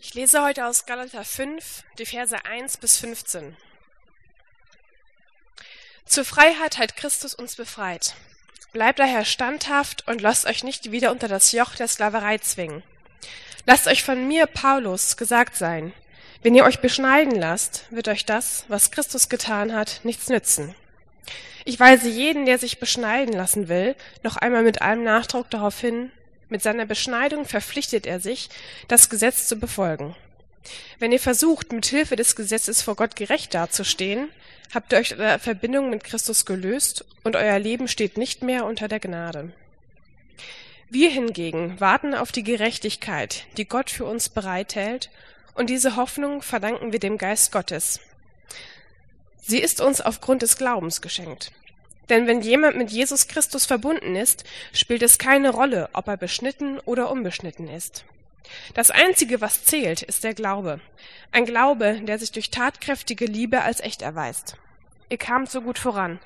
Ich lese heute aus Galater 5, die Verse 1 bis 15. Zur Freiheit hat Christus uns befreit. Bleibt daher standhaft und lasst euch nicht wieder unter das Joch der Sklaverei zwingen. Lasst euch von mir, Paulus, gesagt sein, wenn ihr euch beschneiden lasst, wird euch das, was Christus getan hat, nichts nützen. Ich weise jeden, der sich beschneiden lassen will, noch einmal mit allem Nachdruck darauf hin, mit seiner Beschneidung verpflichtet er sich, das Gesetz zu befolgen. Wenn ihr versucht, mit Hilfe des Gesetzes vor Gott gerecht dazustehen, habt ihr euch der Verbindung mit Christus gelöst und euer Leben steht nicht mehr unter der Gnade. Wir hingegen warten auf die Gerechtigkeit, die Gott für uns bereithält, und diese Hoffnung verdanken wir dem Geist Gottes. Sie ist uns aufgrund des Glaubens geschenkt. Denn wenn jemand mit Jesus Christus verbunden ist, spielt es keine Rolle, ob er beschnitten oder unbeschnitten ist. Das Einzige, was zählt, ist der Glaube. Ein Glaube, der sich durch tatkräftige Liebe als echt erweist. Ihr kamt so gut voran.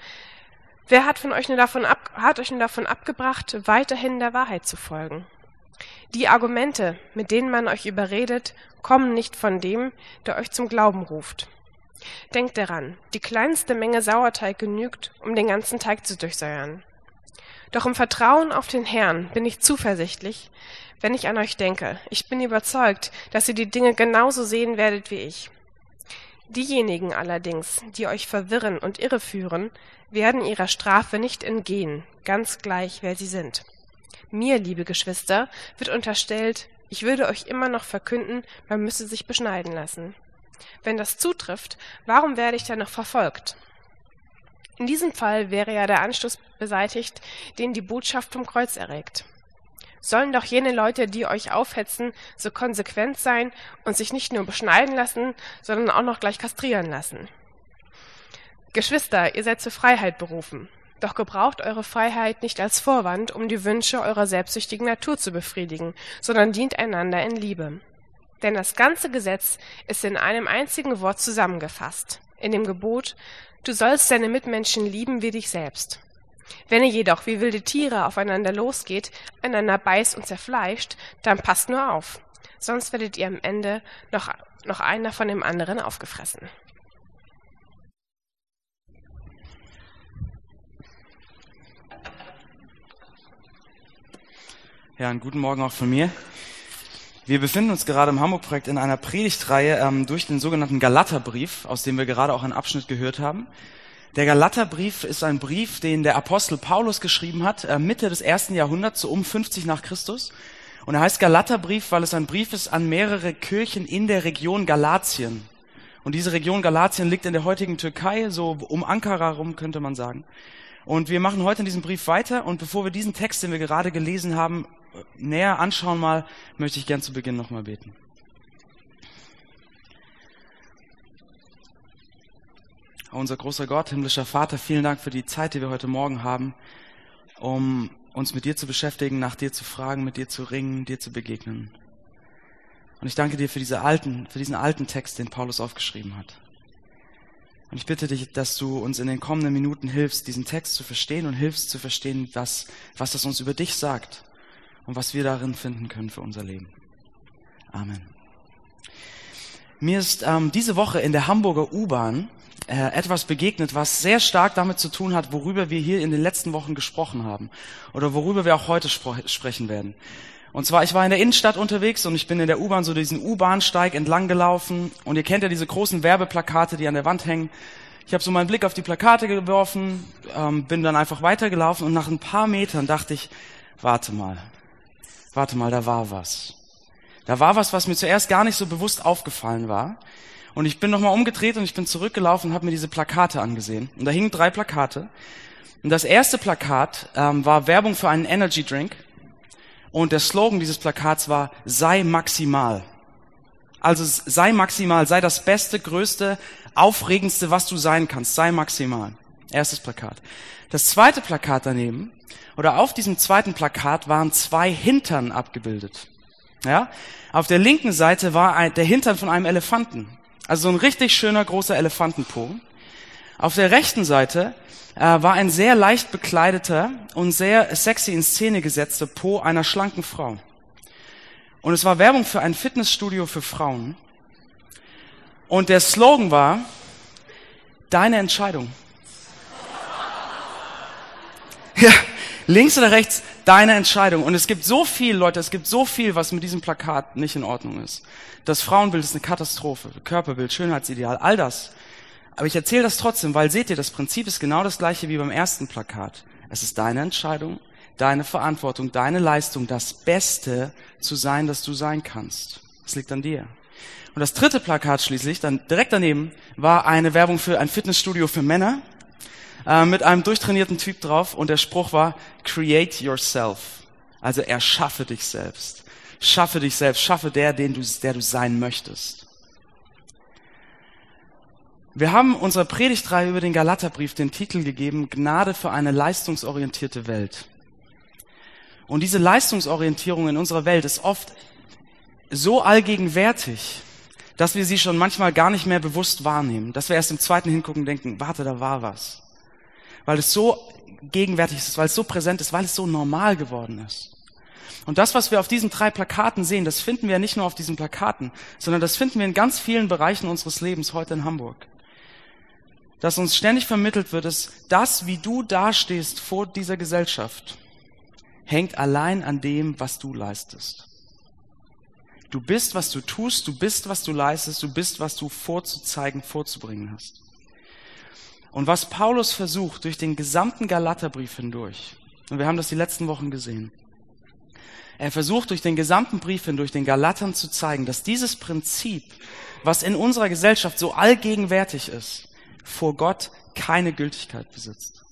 Wer hat, von euch nur davon ab, hat euch nur davon abgebracht, weiterhin der Wahrheit zu folgen? Die Argumente, mit denen man euch überredet, kommen nicht von dem, der euch zum Glauben ruft. Denkt daran, die kleinste Menge Sauerteig genügt, um den ganzen Teig zu durchsäuern. Doch im Vertrauen auf den Herrn bin ich zuversichtlich, wenn ich an euch denke. Ich bin überzeugt, dass ihr die Dinge genauso sehen werdet wie ich. Diejenigen allerdings, die euch verwirren und irreführen, werden ihrer Strafe nicht entgehen, ganz gleich, wer sie sind. Mir, liebe Geschwister, wird unterstellt, ich würde euch immer noch verkünden, man müsse sich beschneiden lassen. Wenn das zutrifft, warum werde ich dann noch verfolgt? In diesem Fall wäre ja der Anstoß beseitigt, den die Botschaft vom Kreuz erregt. Sollen doch jene Leute, die euch aufhetzen, so konsequent sein und sich nicht nur beschneiden lassen, sondern auch noch gleich kastrieren lassen. Geschwister, ihr seid zur Freiheit berufen. Doch gebraucht eure Freiheit nicht als Vorwand, um die Wünsche eurer selbstsüchtigen Natur zu befriedigen, sondern dient einander in Liebe. Denn das ganze Gesetz ist in einem einzigen Wort zusammengefasst, in dem Gebot, du sollst deine Mitmenschen lieben wie dich selbst. Wenn ihr jedoch wie wilde Tiere aufeinander losgeht, einander beißt und zerfleischt, dann passt nur auf, sonst werdet ihr am Ende noch, noch einer von dem anderen aufgefressen. Ja, einen guten Morgen auch von mir. Wir befinden uns gerade im Hamburg-Projekt in einer Predigtreihe ähm, durch den sogenannten Galaterbrief, aus dem wir gerade auch einen Abschnitt gehört haben. Der Galaterbrief ist ein Brief, den der Apostel Paulus geschrieben hat, äh, Mitte des ersten Jahrhunderts, so um 50 nach Christus. Und er heißt Galaterbrief, weil es ein Brief ist an mehrere Kirchen in der Region Galatien. Und diese Region Galatien liegt in der heutigen Türkei, so um Ankara rum könnte man sagen. Und wir machen heute in diesem Brief weiter. Und bevor wir diesen Text, den wir gerade gelesen haben, näher anschauen mal, möchte ich gern zu Beginn nochmal beten. Unser großer Gott, himmlischer Vater, vielen Dank für die Zeit, die wir heute Morgen haben, um uns mit dir zu beschäftigen, nach dir zu fragen, mit dir zu ringen, dir zu begegnen. Und ich danke dir für, diese alten, für diesen alten Text, den Paulus aufgeschrieben hat. Und ich bitte dich, dass du uns in den kommenden Minuten hilfst, diesen Text zu verstehen und hilfst zu verstehen, was, was das uns über dich sagt und was wir darin finden können für unser Leben. Amen. Mir ist ähm, diese Woche in der Hamburger U-Bahn äh, etwas begegnet, was sehr stark damit zu tun hat, worüber wir hier in den letzten Wochen gesprochen haben oder worüber wir auch heute sprechen werden. Und zwar, ich war in der Innenstadt unterwegs und ich bin in der U-Bahn so diesen U-Bahnsteig entlang gelaufen und ihr kennt ja diese großen Werbeplakate, die an der Wand hängen. Ich habe so meinen Blick auf die Plakate geworfen, ähm, bin dann einfach weitergelaufen und nach ein paar Metern dachte ich, warte mal, warte mal, da war was. Da war was, was mir zuerst gar nicht so bewusst aufgefallen war. Und ich bin nochmal umgedreht und ich bin zurückgelaufen und habe mir diese Plakate angesehen. Und da hingen drei Plakate. Und das erste Plakat ähm, war Werbung für einen Energy Drink. Und der Slogan dieses Plakats war, sei maximal. Also sei maximal, sei das Beste, Größte, Aufregendste, was du sein kannst. Sei maximal. Erstes Plakat. Das zweite Plakat daneben oder auf diesem zweiten Plakat waren zwei Hintern abgebildet. Ja? Auf der linken Seite war ein, der Hintern von einem Elefanten. Also so ein richtig schöner großer Elefantenpo. Auf der rechten Seite äh, war ein sehr leicht bekleideter und sehr sexy in Szene gesetzter Po einer schlanken Frau. Und es war Werbung für ein Fitnessstudio für Frauen. Und der Slogan war, deine Entscheidung. Ja, links oder rechts, deine Entscheidung. Und es gibt so viel, Leute, es gibt so viel, was mit diesem Plakat nicht in Ordnung ist. Das Frauenbild ist eine Katastrophe, Körperbild, Schönheitsideal, all das. Aber ich erzähle das trotzdem, weil seht ihr, das Prinzip ist genau das gleiche wie beim ersten Plakat. Es ist deine Entscheidung, deine Verantwortung, deine Leistung, das Beste zu sein, das du sein kannst. Es liegt an dir. Und das dritte Plakat schließlich, dann direkt daneben, war eine Werbung für ein Fitnessstudio für Männer äh, mit einem durchtrainierten Typ drauf und der Spruch war, create yourself. Also erschaffe dich selbst. Schaffe dich selbst, schaffe der, den du, der du sein möchtest. Wir haben unserer Predigtreihe über den Galaterbrief den Titel gegeben, Gnade für eine leistungsorientierte Welt. Und diese Leistungsorientierung in unserer Welt ist oft so allgegenwärtig, dass wir sie schon manchmal gar nicht mehr bewusst wahrnehmen, dass wir erst im zweiten hingucken denken, warte, da war was. Weil es so gegenwärtig ist, weil es so präsent ist, weil es so normal geworden ist. Und das, was wir auf diesen drei Plakaten sehen, das finden wir nicht nur auf diesen Plakaten, sondern das finden wir in ganz vielen Bereichen unseres Lebens heute in Hamburg. Dass uns ständig vermittelt wird, ist, das, wie du dastehst vor dieser Gesellschaft, hängt allein an dem, was du leistest. Du bist, was du tust, du bist, was du leistest, du bist, was du vorzuzeigen, vorzubringen hast. Und was Paulus versucht durch den gesamten Galaterbrief hindurch, und wir haben das die letzten Wochen gesehen, er versucht durch den gesamten Brief hindurch den Galatern zu zeigen, dass dieses Prinzip, was in unserer Gesellschaft so allgegenwärtig ist, vor Gott keine Gültigkeit besitzt.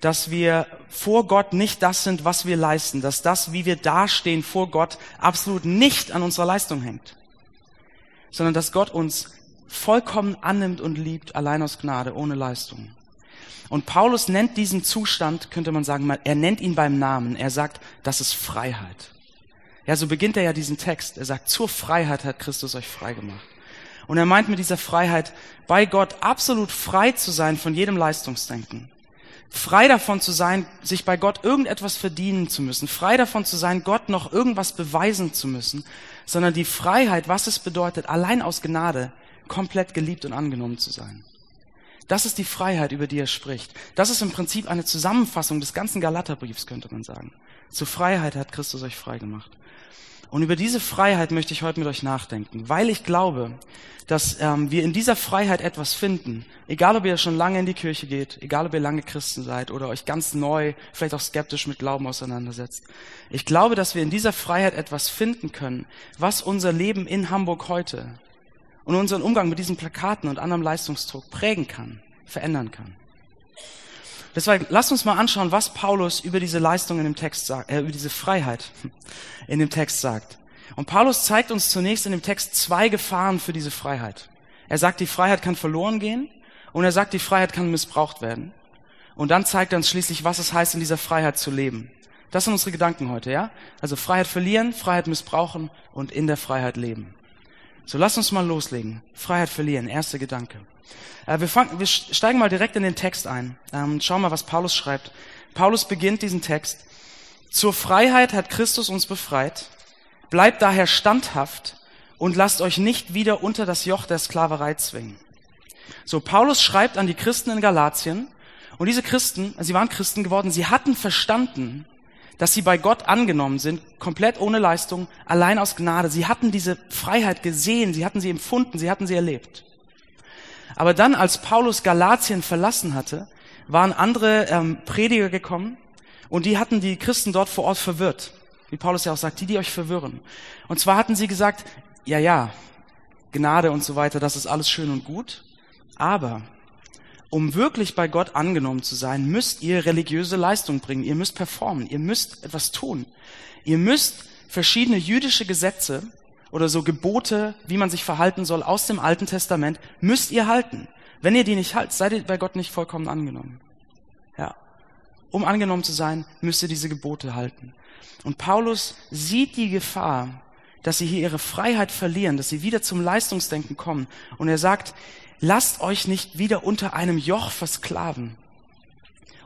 Dass wir vor Gott nicht das sind, was wir leisten, dass das, wie wir dastehen vor Gott, absolut nicht an unserer Leistung hängt, sondern dass Gott uns vollkommen annimmt und liebt, allein aus Gnade, ohne Leistung. Und Paulus nennt diesen Zustand, könnte man sagen, er nennt ihn beim Namen. Er sagt, das ist Freiheit. Ja, so beginnt er ja diesen Text. Er sagt, zur Freiheit hat Christus euch frei gemacht. Und er meint mit dieser Freiheit, bei Gott absolut frei zu sein von jedem Leistungsdenken frei davon zu sein, sich bei Gott irgendetwas verdienen zu müssen, frei davon zu sein, Gott noch irgendwas beweisen zu müssen, sondern die Freiheit, was es bedeutet, allein aus Gnade komplett geliebt und angenommen zu sein. Das ist die Freiheit, über die er spricht. Das ist im Prinzip eine Zusammenfassung des ganzen Galaterbriefs, könnte man sagen. Zur Freiheit hat Christus euch frei gemacht. Und über diese Freiheit möchte ich heute mit euch nachdenken, weil ich glaube, dass ähm, wir in dieser Freiheit etwas finden. Egal, ob ihr schon lange in die Kirche geht, egal, ob ihr lange Christen seid oder euch ganz neu, vielleicht auch skeptisch mit Glauben auseinandersetzt. Ich glaube, dass wir in dieser Freiheit etwas finden können, was unser Leben in Hamburg heute und unseren Umgang mit diesen Plakaten und anderem Leistungsdruck prägen kann, verändern kann. Deswegen lasst uns mal anschauen, was Paulus über diese Leistung in dem Text sagt, äh, über diese Freiheit in dem Text sagt. Und Paulus zeigt uns zunächst in dem Text zwei Gefahren für diese Freiheit. Er sagt, die Freiheit kann verloren gehen und er sagt, die Freiheit kann missbraucht werden. Und dann zeigt er uns schließlich, was es heißt, in dieser Freiheit zu leben. Das sind unsere Gedanken heute, ja? Also Freiheit verlieren, Freiheit missbrauchen und in der Freiheit leben. So, lass uns mal loslegen. Freiheit verlieren, erster Gedanke. Äh, wir, fangen, wir steigen mal direkt in den Text ein. Ähm, schauen mal, was Paulus schreibt. Paulus beginnt diesen Text. Zur Freiheit hat Christus uns befreit. Bleibt daher standhaft und lasst euch nicht wieder unter das Joch der Sklaverei zwingen. So, Paulus schreibt an die Christen in Galatien. Und diese Christen, sie waren Christen geworden, sie hatten verstanden, dass sie bei Gott angenommen sind, komplett ohne Leistung, allein aus Gnade. Sie hatten diese Freiheit gesehen, sie hatten sie empfunden, sie hatten sie erlebt. Aber dann, als Paulus Galatien verlassen hatte, waren andere ähm, Prediger gekommen und die hatten die Christen dort vor Ort verwirrt. Wie Paulus ja auch sagt, die, die euch verwirren. Und zwar hatten sie gesagt, ja, ja, Gnade und so weiter, das ist alles schön und gut, aber um wirklich bei Gott angenommen zu sein, müsst ihr religiöse Leistung bringen, ihr müsst performen, ihr müsst etwas tun. Ihr müsst verschiedene jüdische Gesetze oder so Gebote, wie man sich verhalten soll aus dem Alten Testament, müsst ihr halten. Wenn ihr die nicht haltet, seid ihr bei Gott nicht vollkommen angenommen. Ja. Um angenommen zu sein, müsst ihr diese Gebote halten. Und Paulus sieht die Gefahr, dass sie hier ihre Freiheit verlieren, dass sie wieder zum Leistungsdenken kommen. Und er sagt, lasst euch nicht wieder unter einem Joch versklaven.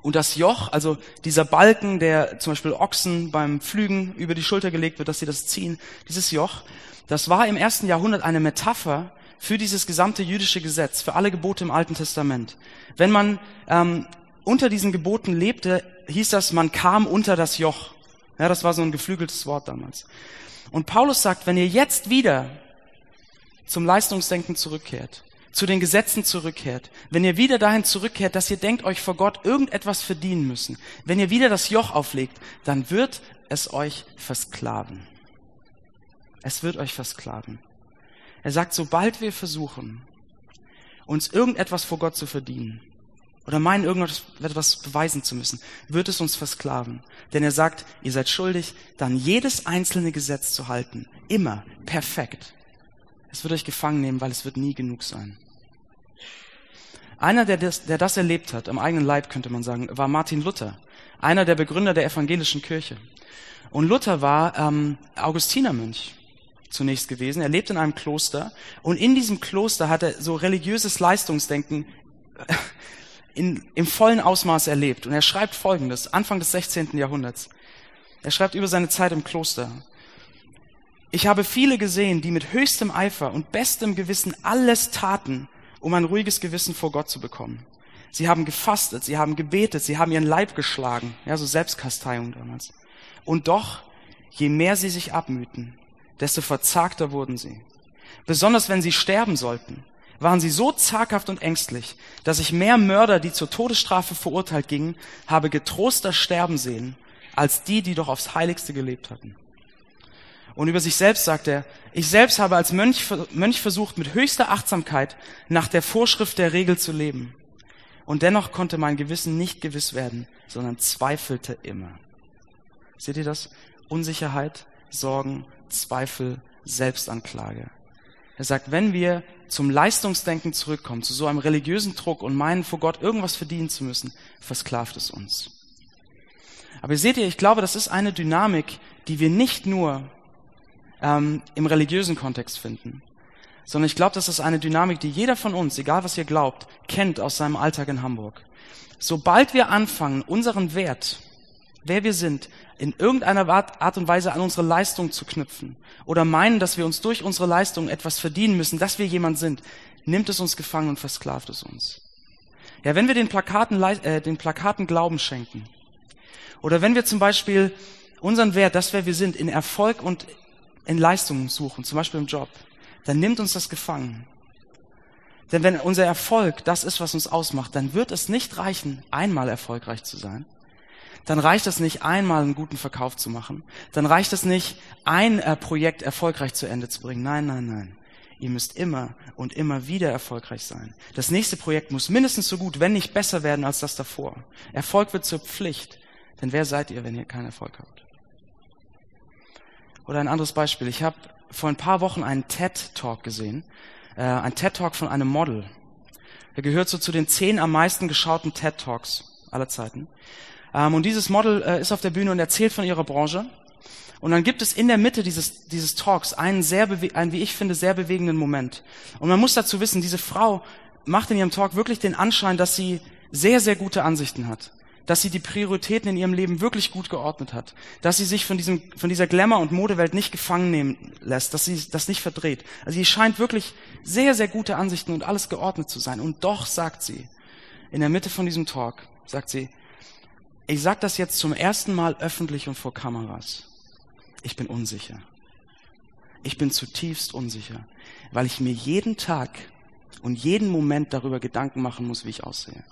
Und das Joch, also dieser Balken, der zum Beispiel Ochsen beim Pflügen über die Schulter gelegt wird, dass sie das ziehen, dieses Joch, das war im ersten Jahrhundert eine Metapher für dieses gesamte jüdische Gesetz, für alle Gebote im Alten Testament. Wenn man ähm, unter diesen Geboten lebte, hieß das, man kam unter das Joch. Ja, das war so ein geflügeltes Wort damals. Und Paulus sagt, wenn ihr jetzt wieder zum Leistungsdenken zurückkehrt, zu den Gesetzen zurückkehrt, wenn ihr wieder dahin zurückkehrt, dass ihr denkt, euch vor Gott irgendetwas verdienen müssen, wenn ihr wieder das Joch auflegt, dann wird es euch versklaven. Es wird euch versklaven. Er sagt, sobald wir versuchen, uns irgendetwas vor Gott zu verdienen, oder meinen, irgendetwas beweisen zu müssen, wird es uns versklaven. Denn er sagt, ihr seid schuldig, dann jedes einzelne Gesetz zu halten. Immer perfekt. Es wird euch gefangen nehmen, weil es wird nie genug sein. Einer, der das, der das erlebt hat, am eigenen Leib könnte man sagen, war Martin Luther, einer der Begründer der evangelischen Kirche. Und Luther war ähm, Augustinermönch zunächst gewesen. Er lebt in einem Kloster und in diesem Kloster hat er so religiöses Leistungsdenken in, im vollen Ausmaß erlebt. Und er schreibt Folgendes, Anfang des 16. Jahrhunderts. Er schreibt über seine Zeit im Kloster. Ich habe viele gesehen, die mit höchstem Eifer und bestem Gewissen alles taten, um ein ruhiges Gewissen vor Gott zu bekommen. Sie haben gefastet, sie haben gebetet, sie haben ihren Leib geschlagen, ja, so Selbstkasteiung damals. Und doch, je mehr sie sich abmühten, desto verzagter wurden sie. Besonders wenn sie sterben sollten, waren sie so zaghaft und ängstlich, dass ich mehr Mörder, die zur Todesstrafe verurteilt gingen, habe getroster sterben sehen, als die, die doch aufs Heiligste gelebt hatten. Und über sich selbst sagt er, ich selbst habe als Mönch, Mönch versucht, mit höchster Achtsamkeit nach der Vorschrift der Regel zu leben. Und dennoch konnte mein Gewissen nicht gewiss werden, sondern zweifelte immer. Seht ihr das? Unsicherheit, Sorgen, Zweifel, Selbstanklage. Er sagt, wenn wir zum Leistungsdenken zurückkommen, zu so einem religiösen Druck und meinen, vor Gott irgendwas verdienen zu müssen, versklavt es uns. Aber seht ihr, ich glaube, das ist eine Dynamik, die wir nicht nur ähm, im religiösen Kontext finden, sondern ich glaube, das ist eine Dynamik, die jeder von uns, egal was ihr glaubt, kennt aus seinem Alltag in Hamburg. Sobald wir anfangen, unseren Wert, wer wir sind, in irgendeiner Art und Weise an unsere Leistung zu knüpfen oder meinen, dass wir uns durch unsere Leistung etwas verdienen müssen, dass wir jemand sind, nimmt es uns gefangen und versklavt es uns. Ja, wenn wir den Plakaten, äh, den Plakaten Glauben schenken oder wenn wir zum Beispiel unseren Wert, das wer wir sind, in Erfolg und in Leistungen suchen, zum Beispiel im Job, dann nimmt uns das gefangen. Denn wenn unser Erfolg das ist, was uns ausmacht, dann wird es nicht reichen, einmal erfolgreich zu sein, dann reicht es nicht einmal einen guten Verkauf zu machen. Dann reicht es nicht, ein äh, Projekt erfolgreich zu Ende zu bringen. Nein, nein, nein. Ihr müsst immer und immer wieder erfolgreich sein. Das nächste Projekt muss mindestens so gut, wenn nicht besser werden als das davor. Erfolg wird zur Pflicht. Denn wer seid ihr, wenn ihr keinen Erfolg habt? Oder ein anderes Beispiel. Ich habe vor ein paar Wochen einen TED-Talk gesehen. Äh, ein TED-Talk von einem Model. Er gehört so zu den zehn am meisten geschauten TED-Talks aller Zeiten. Ähm, und dieses Model äh, ist auf der Bühne und erzählt von ihrer Branche. Und dann gibt es in der Mitte dieses, dieses Talks einen sehr, einen, wie ich finde, sehr bewegenden Moment. Und man muss dazu wissen, diese Frau macht in ihrem Talk wirklich den Anschein, dass sie sehr, sehr gute Ansichten hat. Dass sie die Prioritäten in ihrem Leben wirklich gut geordnet hat. Dass sie sich von, diesem, von dieser Glamour- und Modewelt nicht gefangen nehmen lässt. Dass sie das nicht verdreht. Also sie scheint wirklich sehr, sehr gute Ansichten und alles geordnet zu sein. Und doch sagt sie, in der Mitte von diesem Talk, sagt sie, ich sage das jetzt zum ersten Mal öffentlich und vor Kameras. Ich bin unsicher. Ich bin zutiefst unsicher, weil ich mir jeden Tag und jeden Moment darüber Gedanken machen muss, wie ich aussehe.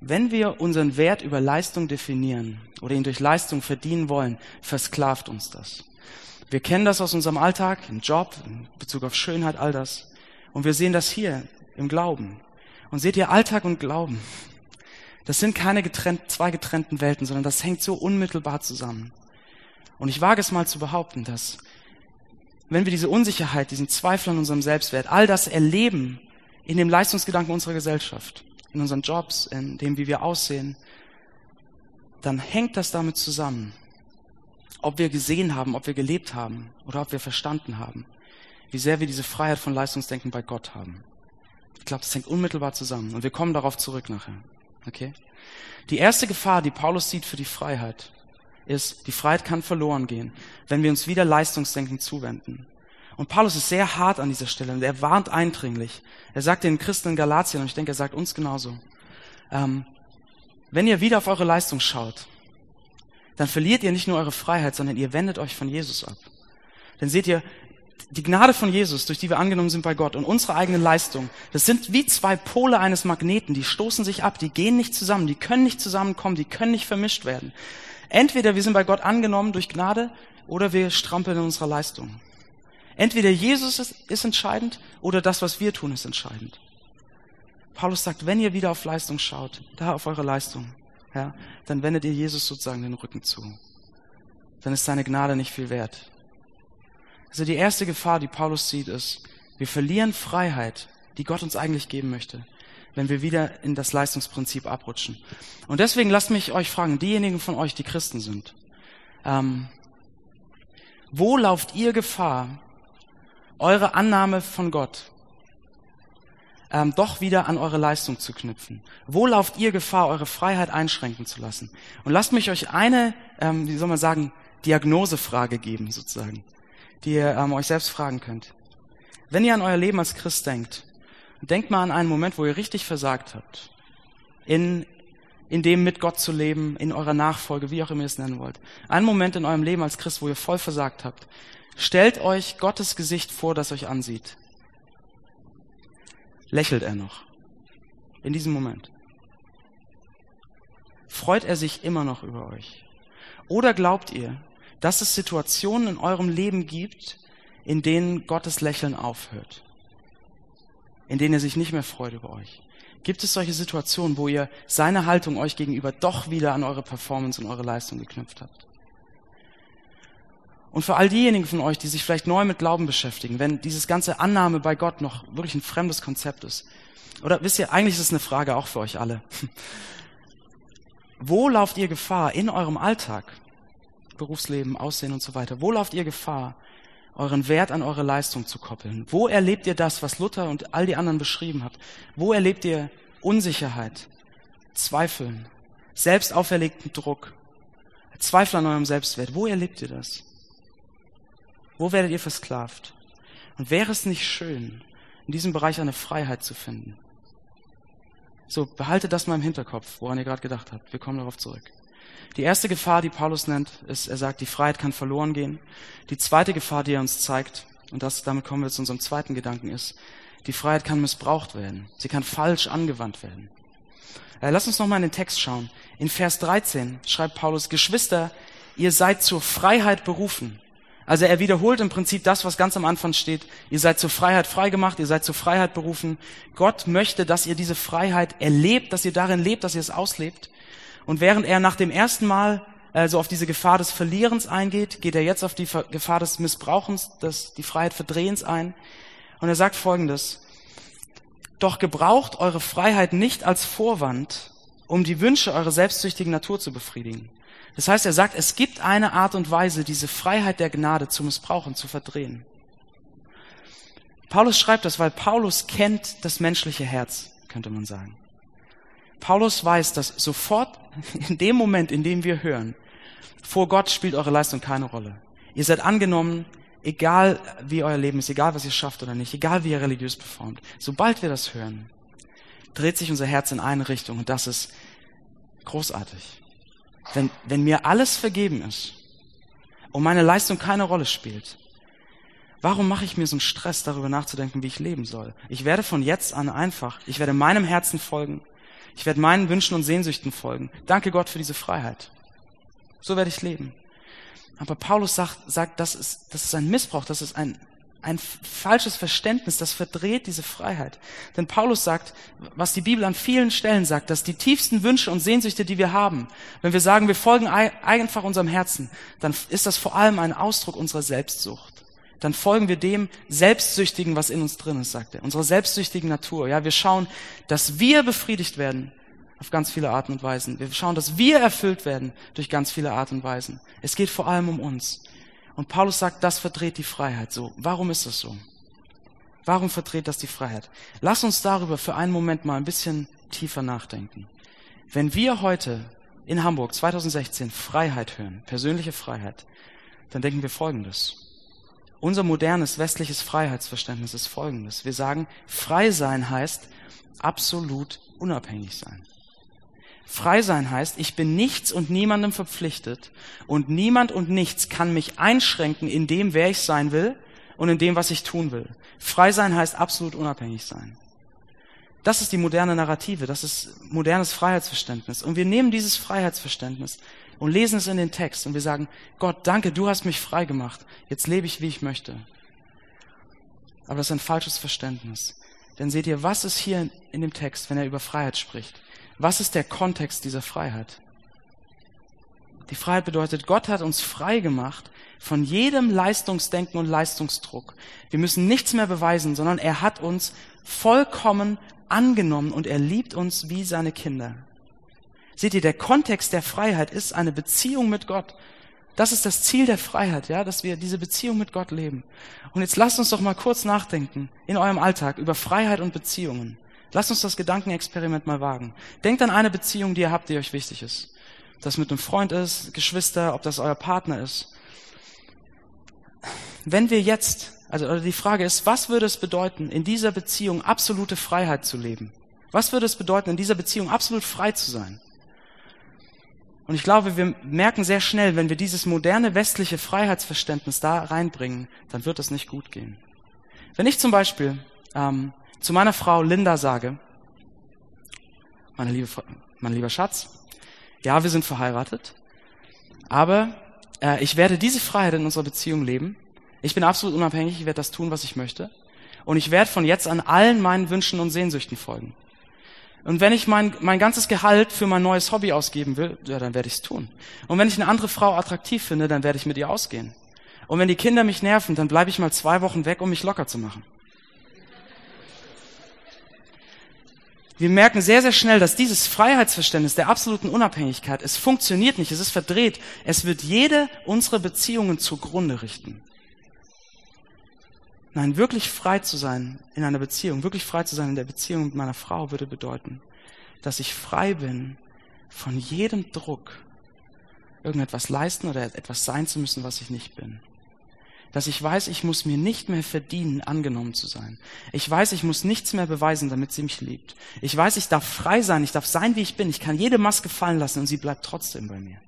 Wenn wir unseren Wert über Leistung definieren oder ihn durch Leistung verdienen wollen, versklavt uns das. Wir kennen das aus unserem Alltag, im Job, in Bezug auf Schönheit, all das. Und wir sehen das hier im Glauben. Und seht ihr, Alltag und Glauben, das sind keine getrennt, zwei getrennten Welten, sondern das hängt so unmittelbar zusammen. Und ich wage es mal zu behaupten, dass wenn wir diese Unsicherheit, diesen Zweifel an unserem Selbstwert, all das erleben in dem Leistungsgedanken unserer Gesellschaft, in unseren Jobs, in dem, wie wir aussehen, dann hängt das damit zusammen, ob wir gesehen haben, ob wir gelebt haben oder ob wir verstanden haben, wie sehr wir diese Freiheit von Leistungsdenken bei Gott haben. Ich glaube, das hängt unmittelbar zusammen und wir kommen darauf zurück nachher. Okay? Die erste Gefahr, die Paulus sieht für die Freiheit, ist, die Freiheit kann verloren gehen, wenn wir uns wieder Leistungsdenken zuwenden. Und Paulus ist sehr hart an dieser Stelle und er warnt eindringlich. Er sagt den Christen in Galatien, und ich denke, er sagt uns genauso, ähm, wenn ihr wieder auf eure Leistung schaut, dann verliert ihr nicht nur eure Freiheit, sondern ihr wendet euch von Jesus ab. Denn seht ihr, die Gnade von Jesus, durch die wir angenommen sind bei Gott und unsere eigene Leistung, das sind wie zwei Pole eines Magneten, die stoßen sich ab, die gehen nicht zusammen, die können nicht zusammenkommen, die können nicht vermischt werden. Entweder wir sind bei Gott angenommen durch Gnade oder wir strampeln in unserer Leistung. Entweder Jesus ist, ist entscheidend oder das, was wir tun, ist entscheidend. Paulus sagt, wenn ihr wieder auf Leistung schaut, da auf eure Leistung, ja, dann wendet ihr Jesus sozusagen den Rücken zu. Dann ist seine Gnade nicht viel wert. Also die erste Gefahr, die Paulus sieht, ist, wir verlieren Freiheit, die Gott uns eigentlich geben möchte, wenn wir wieder in das Leistungsprinzip abrutschen. Und deswegen lasst mich euch fragen, diejenigen von euch, die Christen sind, ähm, wo lauft ihr Gefahr, eure Annahme von Gott ähm, doch wieder an eure Leistung zu knüpfen? Wo lauft ihr Gefahr, eure Freiheit einschränken zu lassen? Und lasst mich euch eine, ähm, wie soll man sagen, Diagnosefrage geben, sozusagen die ihr ähm, euch selbst fragen könnt. Wenn ihr an euer Leben als Christ denkt, denkt mal an einen Moment, wo ihr richtig versagt habt. In, in dem mit Gott zu leben, in eurer Nachfolge, wie auch immer ihr es nennen wollt. Einen Moment in eurem Leben als Christ, wo ihr voll versagt habt. Stellt euch Gottes Gesicht vor, das euch ansieht. Lächelt er noch. In diesem Moment. Freut er sich immer noch über euch? Oder glaubt ihr, dass es Situationen in eurem Leben gibt, in denen Gottes Lächeln aufhört, in denen er sich nicht mehr freut über euch. Gibt es solche Situationen, wo ihr seine Haltung euch gegenüber doch wieder an eure Performance und eure Leistung geknüpft habt? Und für all diejenigen von euch, die sich vielleicht neu mit Glauben beschäftigen, wenn dieses ganze Annahme bei Gott noch wirklich ein fremdes Konzept ist, oder wisst ihr, eigentlich ist es eine Frage auch für euch alle. Wo lauft ihr Gefahr in eurem Alltag, Berufsleben, Aussehen und so weiter. Wo lauft ihr Gefahr, euren Wert an eure Leistung zu koppeln? Wo erlebt ihr das, was Luther und all die anderen beschrieben hat? Wo erlebt ihr Unsicherheit, Zweifeln, selbst auferlegten Druck, Zweifel an eurem Selbstwert? Wo erlebt ihr das? Wo werdet ihr versklavt? Und wäre es nicht schön, in diesem Bereich eine Freiheit zu finden? So, behaltet das mal im Hinterkopf, woran ihr gerade gedacht habt. Wir kommen darauf zurück. Die erste Gefahr, die Paulus nennt, ist, er sagt, die Freiheit kann verloren gehen. Die zweite Gefahr, die er uns zeigt, und das, damit kommen wir zu unserem zweiten Gedanken, ist, die Freiheit kann missbraucht werden. Sie kann falsch angewandt werden. Äh, lass uns nochmal in den Text schauen. In Vers 13 schreibt Paulus, Geschwister, ihr seid zur Freiheit berufen. Also er wiederholt im Prinzip das, was ganz am Anfang steht. Ihr seid zur Freiheit freigemacht, ihr seid zur Freiheit berufen. Gott möchte, dass ihr diese Freiheit erlebt, dass ihr darin lebt, dass ihr es auslebt. Und während er nach dem ersten Mal äh, so auf diese Gefahr des Verlierens eingeht, geht er jetzt auf die Gefahr des Missbrauchens, des, die Freiheit Verdrehens ein. Und er sagt Folgendes. Doch gebraucht eure Freiheit nicht als Vorwand, um die Wünsche eurer selbstsüchtigen Natur zu befriedigen. Das heißt, er sagt, es gibt eine Art und Weise, diese Freiheit der Gnade zu missbrauchen, zu verdrehen. Paulus schreibt das, weil Paulus kennt das menschliche Herz, könnte man sagen. Paulus weiß, dass sofort in dem Moment, in dem wir hören, vor Gott spielt eure Leistung keine Rolle. Ihr seid angenommen, egal wie euer Leben ist, egal was ihr schafft oder nicht, egal wie ihr religiös performt. Sobald wir das hören, dreht sich unser Herz in eine Richtung und das ist großartig. Wenn, wenn mir alles vergeben ist und meine Leistung keine Rolle spielt, warum mache ich mir so einen Stress darüber nachzudenken, wie ich leben soll? Ich werde von jetzt an einfach, ich werde meinem Herzen folgen ich werde meinen Wünschen und Sehnsüchten folgen. Danke Gott für diese Freiheit. So werde ich leben. Aber Paulus sagt, sagt das, ist, das ist ein Missbrauch, das ist ein, ein falsches Verständnis, das verdreht diese Freiheit. Denn Paulus sagt, was die Bibel an vielen Stellen sagt, dass die tiefsten Wünsche und Sehnsüchte, die wir haben, wenn wir sagen, wir folgen einfach unserem Herzen, dann ist das vor allem ein Ausdruck unserer Selbstsucht dann folgen wir dem Selbstsüchtigen, was in uns drin ist, sagt er. Unserer selbstsüchtigen Natur. Ja, wir schauen, dass wir befriedigt werden auf ganz viele Arten und Weisen. Wir schauen, dass wir erfüllt werden durch ganz viele Arten und Weisen. Es geht vor allem um uns. Und Paulus sagt, das verdreht die Freiheit. So, warum ist das so? Warum verdreht das die Freiheit? Lass uns darüber für einen Moment mal ein bisschen tiefer nachdenken. Wenn wir heute in Hamburg 2016 Freiheit hören, persönliche Freiheit, dann denken wir Folgendes. Unser modernes westliches Freiheitsverständnis ist folgendes. Wir sagen, frei sein heißt absolut unabhängig sein. Frei sein heißt, ich bin nichts und niemandem verpflichtet und niemand und nichts kann mich einschränken in dem, wer ich sein will und in dem, was ich tun will. Frei sein heißt absolut unabhängig sein. Das ist die moderne Narrative, das ist modernes Freiheitsverständnis. Und wir nehmen dieses Freiheitsverständnis und lesen es in den Text und wir sagen, Gott, danke, du hast mich frei gemacht. Jetzt lebe ich, wie ich möchte. Aber das ist ein falsches Verständnis. Denn seht ihr, was ist hier in dem Text, wenn er über Freiheit spricht? Was ist der Kontext dieser Freiheit? Die Freiheit bedeutet, Gott hat uns frei gemacht von jedem Leistungsdenken und Leistungsdruck. Wir müssen nichts mehr beweisen, sondern er hat uns vollkommen angenommen und er liebt uns wie seine Kinder. Seht ihr, der Kontext der Freiheit ist eine Beziehung mit Gott. Das ist das Ziel der Freiheit, ja, dass wir diese Beziehung mit Gott leben. Und jetzt lasst uns doch mal kurz nachdenken in eurem Alltag über Freiheit und Beziehungen. Lasst uns das Gedankenexperiment mal wagen. Denkt an eine Beziehung, die ihr habt, die euch wichtig ist. Ob das mit einem Freund ist, Geschwister, ob das euer Partner ist. Wenn wir jetzt, also die Frage ist, was würde es bedeuten, in dieser Beziehung absolute Freiheit zu leben? Was würde es bedeuten, in dieser Beziehung absolut frei zu sein? Und ich glaube, wir merken sehr schnell, wenn wir dieses moderne westliche Freiheitsverständnis da reinbringen, dann wird es nicht gut gehen. Wenn ich zum Beispiel ähm, zu meiner Frau Linda sage, meine liebe, mein lieber Schatz, ja, wir sind verheiratet, aber äh, ich werde diese Freiheit in unserer Beziehung leben. Ich bin absolut unabhängig, ich werde das tun, was ich möchte. Und ich werde von jetzt an allen meinen Wünschen und Sehnsüchten folgen. Und wenn ich mein, mein ganzes Gehalt für mein neues Hobby ausgeben will, ja, dann werde ich es tun. Und wenn ich eine andere Frau attraktiv finde, dann werde ich mit ihr ausgehen. Und wenn die Kinder mich nerven, dann bleibe ich mal zwei Wochen weg, um mich locker zu machen. Wir merken sehr, sehr schnell, dass dieses Freiheitsverständnis der absoluten Unabhängigkeit, es funktioniert nicht, es ist verdreht. Es wird jede unserer Beziehungen zugrunde richten. Nein, wirklich frei zu sein in einer Beziehung, wirklich frei zu sein in der Beziehung mit meiner Frau würde bedeuten, dass ich frei bin von jedem Druck, irgendetwas leisten oder etwas sein zu müssen, was ich nicht bin. Dass ich weiß, ich muss mir nicht mehr verdienen, angenommen zu sein. Ich weiß, ich muss nichts mehr beweisen, damit sie mich liebt. Ich weiß, ich darf frei sein, ich darf sein, wie ich bin. Ich kann jede Maske fallen lassen und sie bleibt trotzdem bei mir.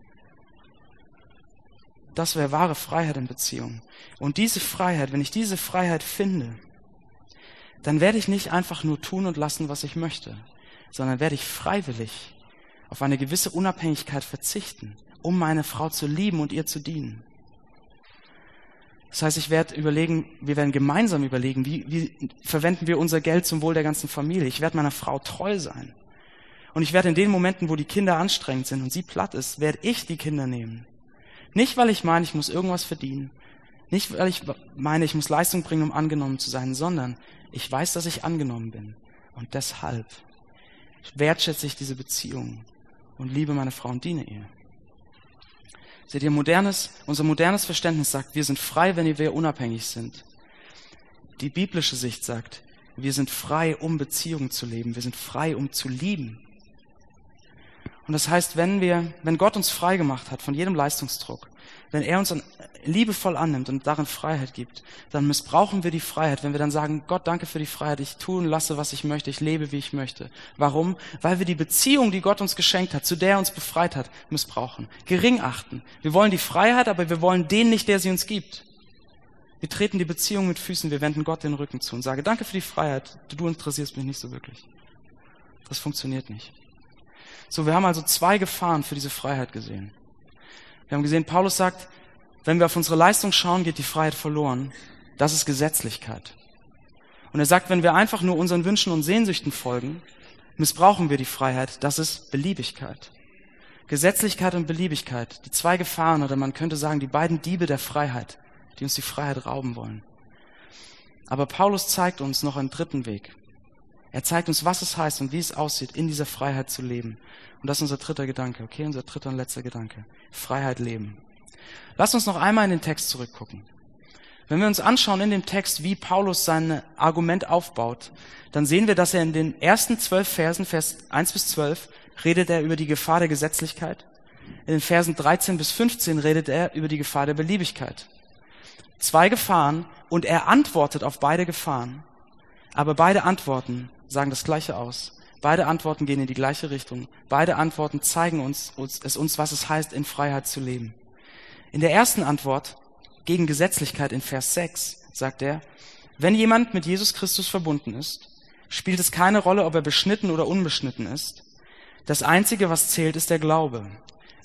Das wäre wahre Freiheit in Beziehung. Und diese Freiheit, wenn ich diese Freiheit finde, dann werde ich nicht einfach nur tun und lassen, was ich möchte, sondern werde ich freiwillig auf eine gewisse Unabhängigkeit verzichten, um meine Frau zu lieben und ihr zu dienen. Das heißt, ich werde überlegen, wir werden gemeinsam überlegen, wie, wie verwenden wir unser Geld zum Wohl der ganzen Familie. Ich werde meiner Frau treu sein. Und ich werde in den Momenten, wo die Kinder anstrengend sind und sie platt ist, werde ich die Kinder nehmen nicht, weil ich meine, ich muss irgendwas verdienen. Nicht, weil ich meine, ich muss Leistung bringen, um angenommen zu sein, sondern ich weiß, dass ich angenommen bin. Und deshalb wertschätze ich diese Beziehung und liebe meine Frau und diene ihr. Seht ihr, modernes, unser modernes Verständnis sagt, wir sind frei, wenn wir unabhängig sind. Die biblische Sicht sagt, wir sind frei, um Beziehungen zu leben. Wir sind frei, um zu lieben. Und das heißt, wenn wir, wenn Gott uns frei gemacht hat von jedem Leistungsdruck, wenn er uns liebevoll annimmt und darin Freiheit gibt, dann missbrauchen wir die Freiheit, wenn wir dann sagen, Gott, danke für die Freiheit, ich tue und lasse, was ich möchte, ich lebe, wie ich möchte. Warum? Weil wir die Beziehung, die Gott uns geschenkt hat, zu der er uns befreit hat, missbrauchen, gering achten. Wir wollen die Freiheit, aber wir wollen den nicht, der sie uns gibt. Wir treten die Beziehung mit Füßen, wir wenden Gott den Rücken zu und sagen, danke für die Freiheit, du interessierst mich nicht so wirklich. Das funktioniert nicht. So, wir haben also zwei Gefahren für diese Freiheit gesehen. Wir haben gesehen, Paulus sagt, wenn wir auf unsere Leistung schauen, geht die Freiheit verloren. Das ist Gesetzlichkeit. Und er sagt, wenn wir einfach nur unseren Wünschen und Sehnsüchten folgen, missbrauchen wir die Freiheit. Das ist Beliebigkeit. Gesetzlichkeit und Beliebigkeit, die zwei Gefahren oder man könnte sagen, die beiden Diebe der Freiheit, die uns die Freiheit rauben wollen. Aber Paulus zeigt uns noch einen dritten Weg. Er zeigt uns, was es heißt und wie es aussieht, in dieser Freiheit zu leben. Und das ist unser dritter Gedanke, okay? Unser dritter und letzter Gedanke. Freiheit leben. Lass uns noch einmal in den Text zurückgucken. Wenn wir uns anschauen in dem Text, wie Paulus sein Argument aufbaut, dann sehen wir, dass er in den ersten zwölf Versen, Vers 1 bis 12, redet er über die Gefahr der Gesetzlichkeit. In den Versen 13 bis 15 redet er über die Gefahr der Beliebigkeit. Zwei Gefahren und er antwortet auf beide Gefahren. Aber beide Antworten sagen das Gleiche aus. Beide Antworten gehen in die gleiche Richtung. Beide Antworten zeigen uns, uns, es uns, was es heißt, in Freiheit zu leben. In der ersten Antwort gegen Gesetzlichkeit in Vers 6 sagt er, wenn jemand mit Jesus Christus verbunden ist, spielt es keine Rolle, ob er beschnitten oder unbeschnitten ist. Das Einzige, was zählt, ist der Glaube.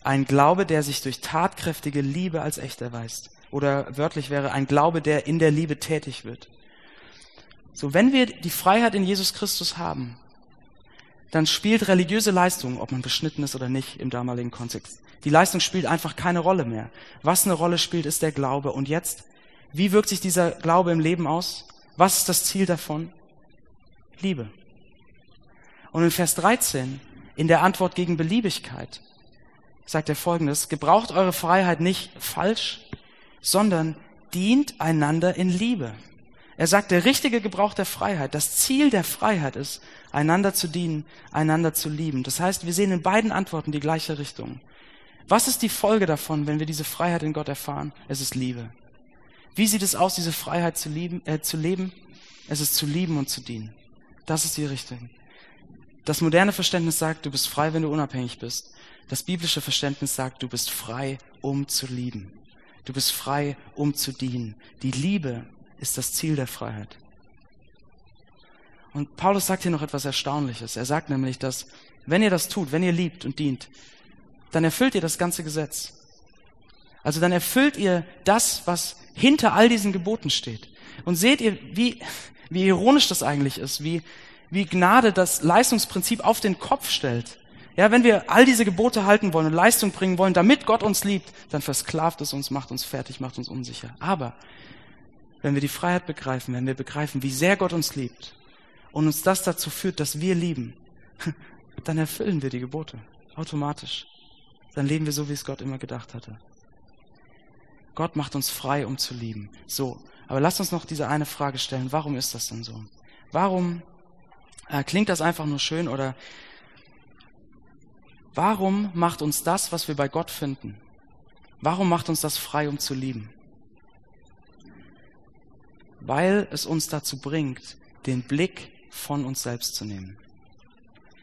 Ein Glaube, der sich durch tatkräftige Liebe als echt erweist. Oder wörtlich wäre ein Glaube, der in der Liebe tätig wird. So, wenn wir die Freiheit in Jesus Christus haben, dann spielt religiöse Leistung, ob man beschnitten ist oder nicht, im damaligen Kontext. Die Leistung spielt einfach keine Rolle mehr. Was eine Rolle spielt, ist der Glaube. Und jetzt, wie wirkt sich dieser Glaube im Leben aus? Was ist das Ziel davon? Liebe. Und in Vers 13, in der Antwort gegen Beliebigkeit, sagt er folgendes, gebraucht eure Freiheit nicht falsch, sondern dient einander in Liebe. Er sagt, der richtige Gebrauch der Freiheit, das Ziel der Freiheit ist, einander zu dienen, einander zu lieben. Das heißt, wir sehen in beiden Antworten die gleiche Richtung. Was ist die Folge davon, wenn wir diese Freiheit in Gott erfahren? Es ist Liebe. Wie sieht es aus, diese Freiheit zu, lieben, äh, zu leben? Es ist zu lieben und zu dienen. Das ist die Richtung. Das moderne Verständnis sagt, du bist frei, wenn du unabhängig bist. Das biblische Verständnis sagt, du bist frei, um zu lieben. Du bist frei, um zu dienen. Die Liebe ist das Ziel der Freiheit. Und Paulus sagt hier noch etwas Erstaunliches. Er sagt nämlich, dass wenn ihr das tut, wenn ihr liebt und dient, dann erfüllt ihr das ganze Gesetz. Also dann erfüllt ihr das, was hinter all diesen Geboten steht. Und seht ihr, wie, wie ironisch das eigentlich ist, wie, wie Gnade das Leistungsprinzip auf den Kopf stellt. Ja, wenn wir all diese Gebote halten wollen und Leistung bringen wollen, damit Gott uns liebt, dann versklavt es uns, macht uns fertig, macht uns unsicher. Aber wenn wir die Freiheit begreifen, wenn wir begreifen, wie sehr Gott uns liebt und uns das dazu führt, dass wir lieben, dann erfüllen wir die Gebote automatisch. Dann leben wir so, wie es Gott immer gedacht hatte. Gott macht uns frei, um zu lieben. So, aber lasst uns noch diese eine Frage stellen. Warum ist das denn so? Warum äh, klingt das einfach nur schön oder warum macht uns das, was wir bei Gott finden, warum macht uns das frei, um zu lieben? Weil es uns dazu bringt, den Blick von uns selbst zu nehmen.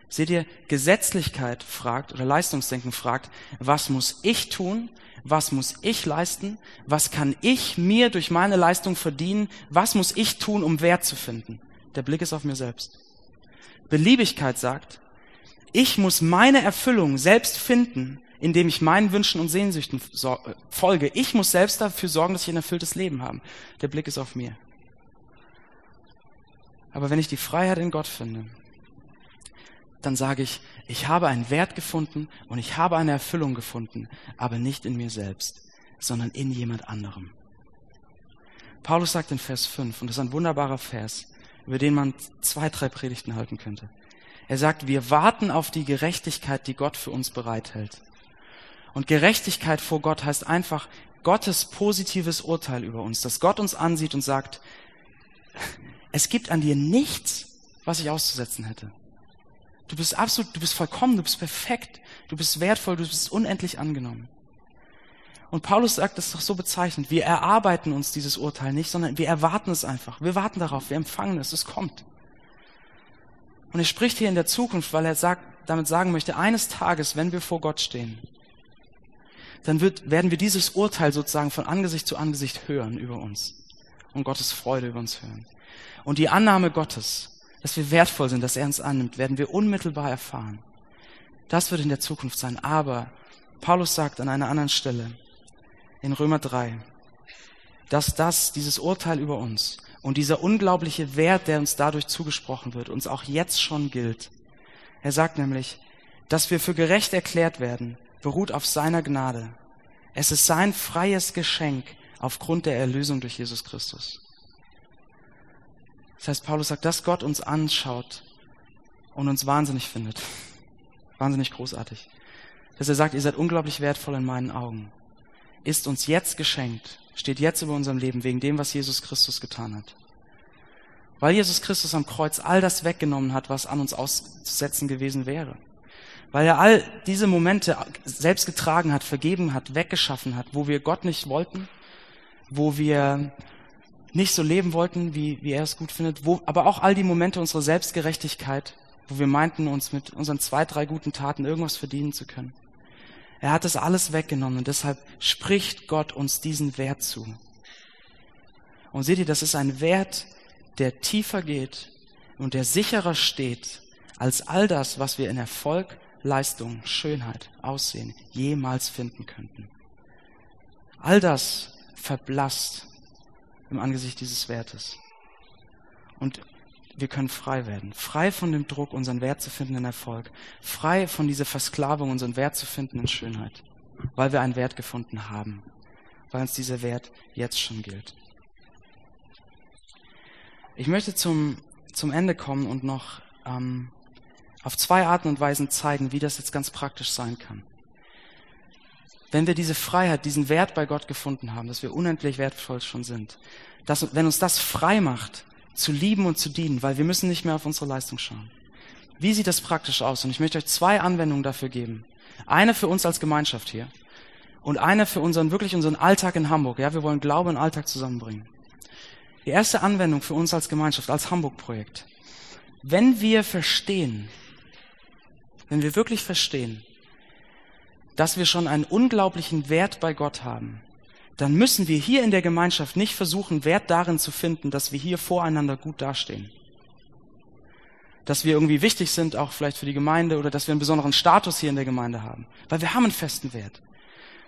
Seht ihr, Gesetzlichkeit fragt oder Leistungsdenken fragt, was muss ich tun? Was muss ich leisten? Was kann ich mir durch meine Leistung verdienen? Was muss ich tun, um Wert zu finden? Der Blick ist auf mir selbst. Beliebigkeit sagt, ich muss meine Erfüllung selbst finden, indem ich meinen Wünschen und Sehnsüchten folge. Ich muss selbst dafür sorgen, dass ich ein erfülltes Leben habe. Der Blick ist auf mir. Aber wenn ich die Freiheit in Gott finde, dann sage ich, ich habe einen Wert gefunden und ich habe eine Erfüllung gefunden, aber nicht in mir selbst, sondern in jemand anderem. Paulus sagt in Vers 5, und das ist ein wunderbarer Vers, über den man zwei, drei Predigten halten könnte. Er sagt, wir warten auf die Gerechtigkeit, die Gott für uns bereithält. Und Gerechtigkeit vor Gott heißt einfach Gottes positives Urteil über uns, dass Gott uns ansieht und sagt, es gibt an dir nichts, was ich auszusetzen hätte. Du bist absolut, du bist vollkommen, du bist perfekt, du bist wertvoll, du bist unendlich angenommen. Und Paulus sagt das doch so bezeichnend. Wir erarbeiten uns dieses Urteil nicht, sondern wir erwarten es einfach. Wir warten darauf, wir empfangen es, es kommt. Und er spricht hier in der Zukunft, weil er sagt, damit sagen möchte, eines Tages, wenn wir vor Gott stehen, dann wird, werden wir dieses Urteil sozusagen von Angesicht zu Angesicht hören über uns und Gottes Freude über uns hören. Und die Annahme Gottes, dass wir wertvoll sind, dass er uns annimmt, werden wir unmittelbar erfahren. Das wird in der Zukunft sein. Aber Paulus sagt an einer anderen Stelle in Römer 3, dass das, dieses Urteil über uns und dieser unglaubliche Wert, der uns dadurch zugesprochen wird, uns auch jetzt schon gilt. Er sagt nämlich, dass wir für gerecht erklärt werden, beruht auf seiner Gnade. Es ist sein freies Geschenk aufgrund der Erlösung durch Jesus Christus. Das heißt, Paulus sagt, dass Gott uns anschaut und uns wahnsinnig findet. Wahnsinnig großartig. Dass er sagt, ihr seid unglaublich wertvoll in meinen Augen. Ist uns jetzt geschenkt steht jetzt über unserem Leben wegen dem, was Jesus Christus getan hat. Weil Jesus Christus am Kreuz all das weggenommen hat, was an uns auszusetzen gewesen wäre. Weil er all diese Momente selbst getragen hat, vergeben hat, weggeschaffen hat, wo wir Gott nicht wollten, wo wir nicht so leben wollten, wie, wie er es gut findet, wo, aber auch all die Momente unserer Selbstgerechtigkeit, wo wir meinten, uns mit unseren zwei, drei guten Taten irgendwas verdienen zu können. Er hat das alles weggenommen und deshalb spricht Gott uns diesen Wert zu. Und seht ihr, das ist ein Wert, der tiefer geht und der sicherer steht als all das, was wir in Erfolg, Leistung, Schönheit, Aussehen jemals finden könnten. All das verblasst im Angesicht dieses Wertes. Und wir können frei werden. Frei von dem Druck, unseren Wert zu finden in Erfolg. Frei von dieser Versklavung, unseren Wert zu finden in Schönheit. Weil wir einen Wert gefunden haben. Weil uns dieser Wert jetzt schon gilt. Ich möchte zum, zum Ende kommen und noch ähm, auf zwei Arten und Weisen zeigen, wie das jetzt ganz praktisch sein kann. Wenn wir diese Freiheit, diesen Wert bei Gott gefunden haben, dass wir unendlich wertvoll schon sind, dass, wenn uns das frei macht, zu lieben und zu dienen, weil wir müssen nicht mehr auf unsere Leistung schauen. Wie sieht das praktisch aus? Und ich möchte euch zwei Anwendungen dafür geben. Eine für uns als Gemeinschaft hier und eine für unseren, wirklich unseren Alltag in Hamburg. Ja, wir wollen Glaube und Alltag zusammenbringen. Die erste Anwendung für uns als Gemeinschaft, als Hamburg-Projekt. Wenn wir verstehen, wenn wir wirklich verstehen, dass wir schon einen unglaublichen Wert bei Gott haben, dann müssen wir hier in der Gemeinschaft nicht versuchen, Wert darin zu finden, dass wir hier voreinander gut dastehen. Dass wir irgendwie wichtig sind, auch vielleicht für die Gemeinde, oder dass wir einen besonderen Status hier in der Gemeinde haben. Weil wir haben einen festen Wert.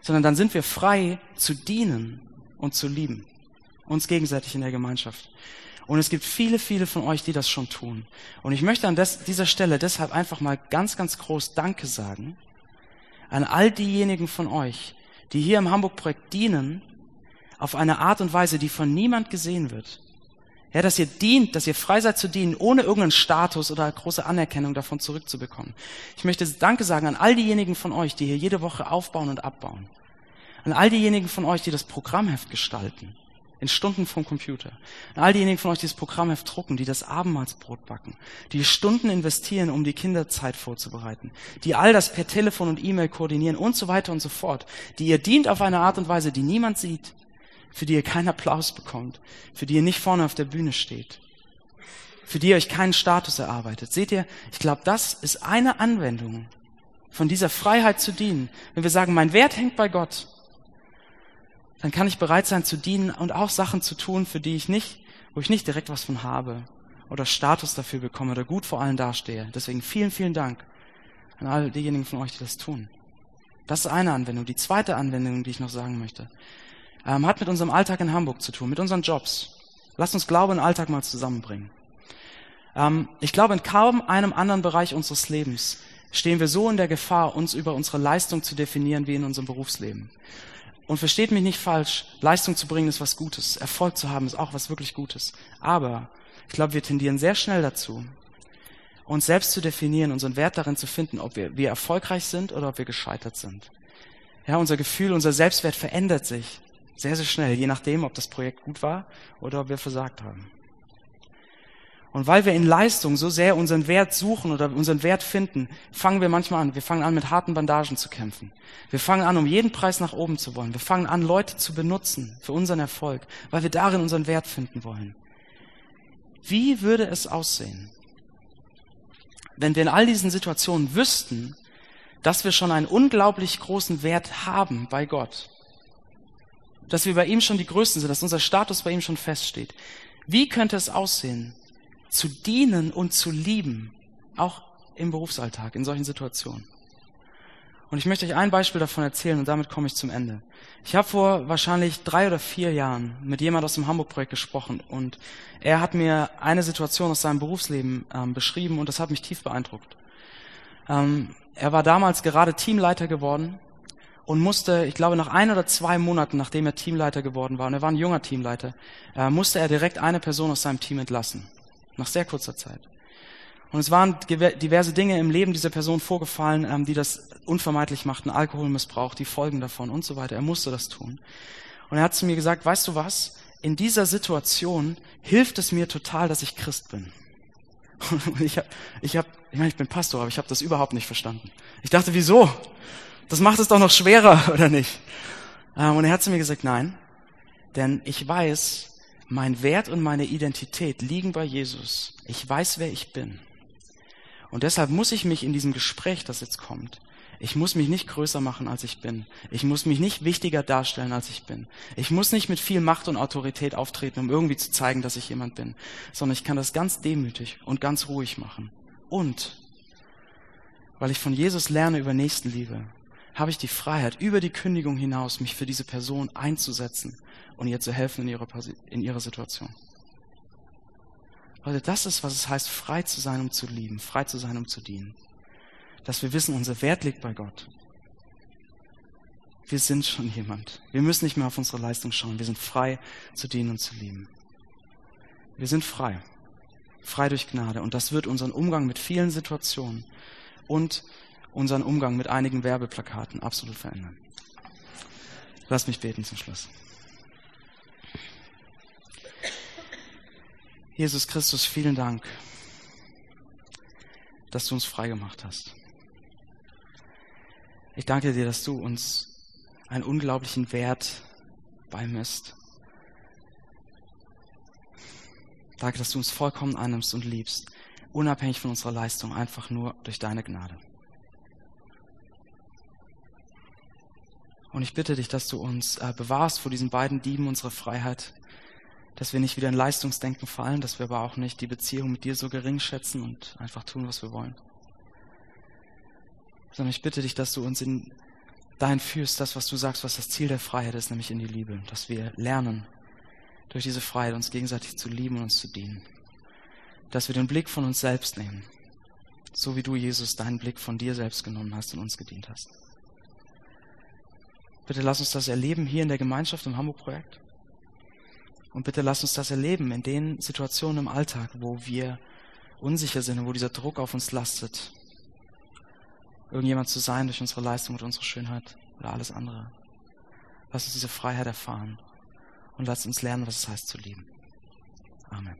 Sondern dann sind wir frei zu dienen und zu lieben. Uns gegenseitig in der Gemeinschaft. Und es gibt viele, viele von euch, die das schon tun. Und ich möchte an des, dieser Stelle deshalb einfach mal ganz, ganz groß Danke sagen an all diejenigen von euch, die hier im Hamburg-Projekt dienen, auf eine Art und Weise, die von niemand gesehen wird. Ja, dass ihr dient, dass ihr frei seid zu dienen, ohne irgendeinen Status oder große Anerkennung davon zurückzubekommen. Ich möchte Danke sagen an all diejenigen von euch, die hier jede Woche aufbauen und abbauen. An all diejenigen von euch, die das Programmheft gestalten in Stunden vom Computer. Und all diejenigen von euch, die das Programmheft drucken, die das Abendmahlsbrot backen, die Stunden investieren, um die Kinderzeit vorzubereiten, die all das per Telefon und E-Mail koordinieren und so weiter und so fort, die ihr dient auf eine Art und Weise, die niemand sieht, für die ihr keinen Applaus bekommt, für die ihr nicht vorne auf der Bühne steht, für die ihr euch keinen Status erarbeitet. Seht ihr, ich glaube, das ist eine Anwendung von dieser Freiheit zu dienen. Wenn wir sagen, mein Wert hängt bei Gott, dann kann ich bereit sein zu dienen und auch Sachen zu tun, für die ich nicht, wo ich nicht direkt was von habe oder Status dafür bekomme oder gut vor allen dastehe. Deswegen vielen, vielen Dank an all diejenigen von euch, die das tun. Das ist eine Anwendung. Die zweite Anwendung, die ich noch sagen möchte, ähm, hat mit unserem Alltag in Hamburg zu tun, mit unseren Jobs. Lasst uns Glaube und Alltag mal zusammenbringen. Ähm, ich glaube, in kaum einem anderen Bereich unseres Lebens stehen wir so in der Gefahr, uns über unsere Leistung zu definieren wie in unserem Berufsleben. Und versteht mich nicht falsch, Leistung zu bringen ist was Gutes, Erfolg zu haben ist auch was wirklich Gutes. Aber ich glaube, wir tendieren sehr schnell dazu, uns selbst zu definieren, unseren Wert darin zu finden, ob wir, wir erfolgreich sind oder ob wir gescheitert sind. Ja, unser Gefühl, unser Selbstwert verändert sich sehr, sehr schnell, je nachdem, ob das Projekt gut war oder ob wir versagt haben. Und weil wir in Leistung so sehr unseren Wert suchen oder unseren Wert finden, fangen wir manchmal an. Wir fangen an, mit harten Bandagen zu kämpfen. Wir fangen an, um jeden Preis nach oben zu wollen. Wir fangen an, Leute zu benutzen für unseren Erfolg, weil wir darin unseren Wert finden wollen. Wie würde es aussehen, wenn wir in all diesen Situationen wüssten, dass wir schon einen unglaublich großen Wert haben bei Gott? Dass wir bei ihm schon die Größten sind, dass unser Status bei ihm schon feststeht. Wie könnte es aussehen, zu dienen und zu lieben, auch im Berufsalltag, in solchen Situationen. Und ich möchte euch ein Beispiel davon erzählen und damit komme ich zum Ende. Ich habe vor wahrscheinlich drei oder vier Jahren mit jemand aus dem Hamburg-Projekt gesprochen und er hat mir eine Situation aus seinem Berufsleben ähm, beschrieben und das hat mich tief beeindruckt. Ähm, er war damals gerade Teamleiter geworden und musste, ich glaube, nach ein oder zwei Monaten, nachdem er Teamleiter geworden war, und er war ein junger Teamleiter, äh, musste er direkt eine Person aus seinem Team entlassen. Nach sehr kurzer Zeit. Und es waren diverse Dinge im Leben dieser Person vorgefallen, ähm, die das unvermeidlich machten. Alkoholmissbrauch, die Folgen davon und so weiter. Er musste das tun. Und er hat zu mir gesagt, weißt du was? In dieser Situation hilft es mir total, dass ich Christ bin. Und ich habe, ich, hab, ich meine, ich bin Pastor, aber ich habe das überhaupt nicht verstanden. Ich dachte, wieso? Das macht es doch noch schwerer, oder nicht? Ähm, und er hat zu mir gesagt, nein, denn ich weiß, mein Wert und meine Identität liegen bei Jesus. Ich weiß, wer ich bin. Und deshalb muss ich mich in diesem Gespräch, das jetzt kommt, ich muss mich nicht größer machen, als ich bin. Ich muss mich nicht wichtiger darstellen, als ich bin. Ich muss nicht mit viel Macht und Autorität auftreten, um irgendwie zu zeigen, dass ich jemand bin, sondern ich kann das ganz demütig und ganz ruhig machen. Und weil ich von Jesus lerne über Nächstenliebe, habe ich die Freiheit, über die Kündigung hinaus mich für diese Person einzusetzen und ihr zu helfen in ihrer, in ihrer Situation. Leute, das ist, was es heißt, frei zu sein, um zu lieben, frei zu sein, um zu dienen. Dass wir wissen, unser Wert liegt bei Gott. Wir sind schon jemand. Wir müssen nicht mehr auf unsere Leistung schauen. Wir sind frei zu dienen und zu lieben. Wir sind frei. Frei durch Gnade. Und das wird unseren Umgang mit vielen Situationen und unseren Umgang mit einigen Werbeplakaten absolut verändern. Lass mich beten zum Schluss. Jesus Christus, vielen Dank, dass du uns frei gemacht hast. Ich danke dir, dass du uns einen unglaublichen Wert beimisst. Danke, dass du uns vollkommen annimmst und liebst, unabhängig von unserer Leistung, einfach nur durch deine Gnade. Und ich bitte dich, dass du uns äh, bewahrst vor diesen beiden Dieben unserer Freiheit, dass wir nicht wieder in Leistungsdenken fallen, dass wir aber auch nicht die Beziehung mit dir so gering schätzen und einfach tun, was wir wollen. Sondern ich bitte dich, dass du uns in dahin führst, das, was du sagst, was das Ziel der Freiheit ist, nämlich in die Liebe, dass wir lernen, durch diese Freiheit uns gegenseitig zu lieben und uns zu dienen. Dass wir den Blick von uns selbst nehmen, so wie du, Jesus, deinen Blick von dir selbst genommen hast und uns gedient hast. Bitte lass uns das erleben hier in der Gemeinschaft im Hamburg-Projekt. Und bitte lass uns das erleben in den Situationen im Alltag, wo wir unsicher sind wo dieser Druck auf uns lastet, irgendjemand zu sein durch unsere Leistung und unsere Schönheit oder alles andere. Lass uns diese Freiheit erfahren und lass uns lernen, was es heißt zu lieben. Amen.